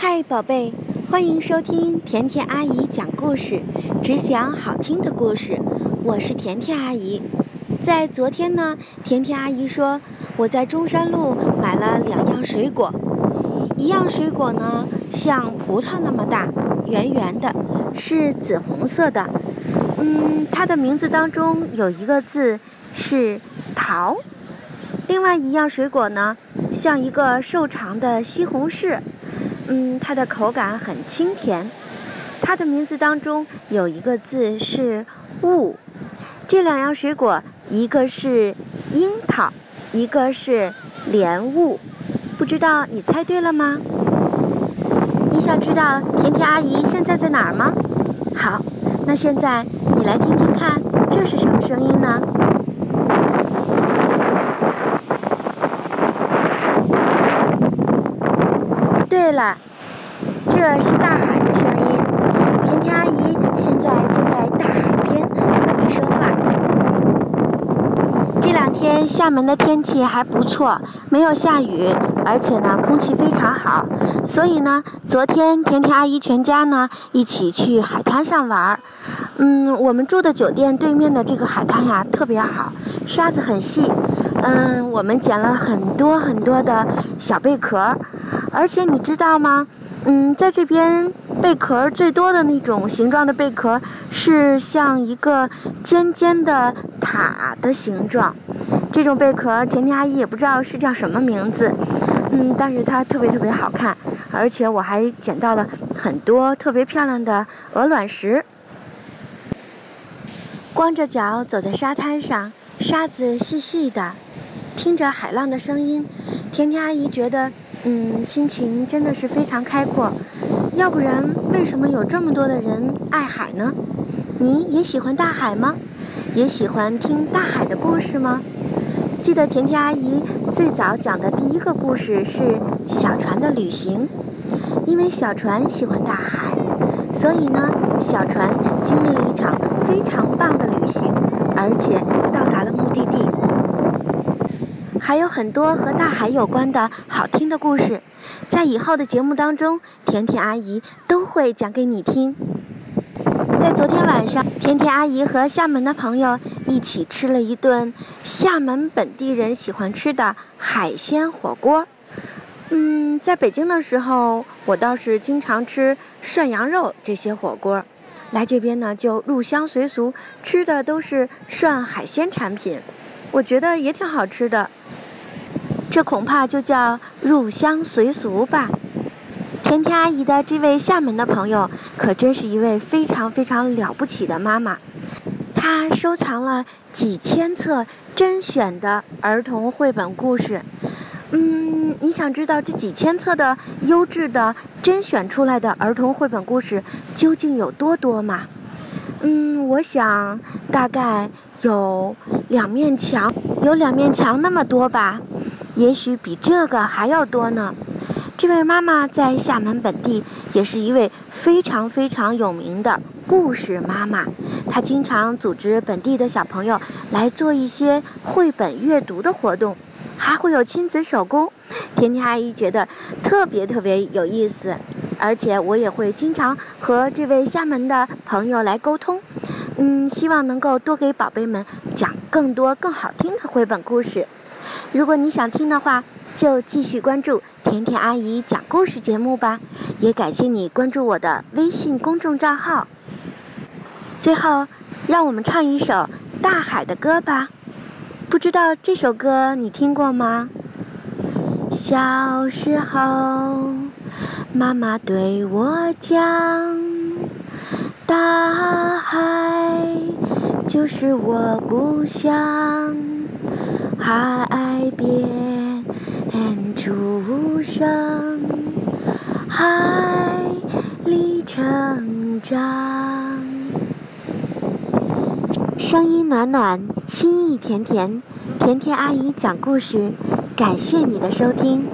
嗨，宝贝，欢迎收听甜甜阿姨讲故事，只讲好听的故事。我是甜甜阿姨。在昨天呢，甜甜阿姨说我在中山路买了两样水果，一样水果呢像葡萄那么大，圆圆的，是紫红色的。嗯，它的名字当中有一个字是桃。另外一样水果呢，像一个瘦长的西红柿。嗯，它的口感很清甜。它的名字当中有一个字是“雾”。这两样水果，一个是樱桃，一个是莲雾。不知道你猜对了吗？你想知道甜甜阿姨现在在哪儿吗？好，那现在你来听听看，这是什么声音呢？对了，这是大海的声音。甜甜阿姨现在就在大海边和你说话。这两天厦门的天气还不错，没有下雨，而且呢空气非常好。所以呢，昨天甜甜阿姨全家呢一起去海滩上玩。嗯，我们住的酒店对面的这个海滩呀特别好，沙子很细。嗯，我们捡了很多很多的小贝壳。而且你知道吗？嗯，在这边贝壳最多的那种形状的贝壳是像一个尖尖的塔的形状。这种贝壳，甜甜阿姨也不知道是叫什么名字。嗯，但是它特别特别好看，而且我还捡到了很多特别漂亮的鹅卵石。光着脚走在沙滩上，沙子细细的，听着海浪的声音，甜甜阿姨觉得。嗯，心情真的是非常开阔，要不然为什么有这么多的人爱海呢？你也喜欢大海吗？也喜欢听大海的故事吗？记得甜甜阿姨最早讲的第一个故事是小船的旅行，因为小船喜欢大海，所以呢，小船经历了一场非常棒的旅行，而且。还有很多和大海有关的好听的故事，在以后的节目当中，甜甜阿姨都会讲给你听。在昨天晚上，甜甜阿姨和厦门的朋友一起吃了一顿厦门本地人喜欢吃的海鲜火锅。嗯，在北京的时候，我倒是经常吃涮羊肉这些火锅，来这边呢就入乡随俗，吃的都是涮海鲜产品，我觉得也挺好吃的。这恐怕就叫入乡随俗吧。甜甜阿姨的这位厦门的朋友，可真是一位非常非常了不起的妈妈。她收藏了几千册甄选的儿童绘本故事。嗯，你想知道这几千册的优质的甄选出来的儿童绘本故事究竟有多多吗？嗯，我想大概有两面墙，有两面墙那么多吧。也许比这个还要多呢。这位妈妈在厦门本地也是一位非常非常有名的故事妈妈。她经常组织本地的小朋友来做一些绘本阅读的活动，还会有亲子手工。甜甜阿姨觉得特别特别有意思，而且我也会经常和这位厦门的朋友来沟通。嗯，希望能够多给宝贝们讲更多更好听的绘本故事。如果你想听的话，就继续关注甜甜阿姨讲故事节目吧。也感谢你关注我的微信公众账号。最后，让我们唱一首《大海的歌》吧。不知道这首歌你听过吗？小时候，妈妈对我讲，大海就是我故乡。海边出生，海里成长，声音暖暖，心意甜甜，甜甜阿姨讲故事，感谢你的收听。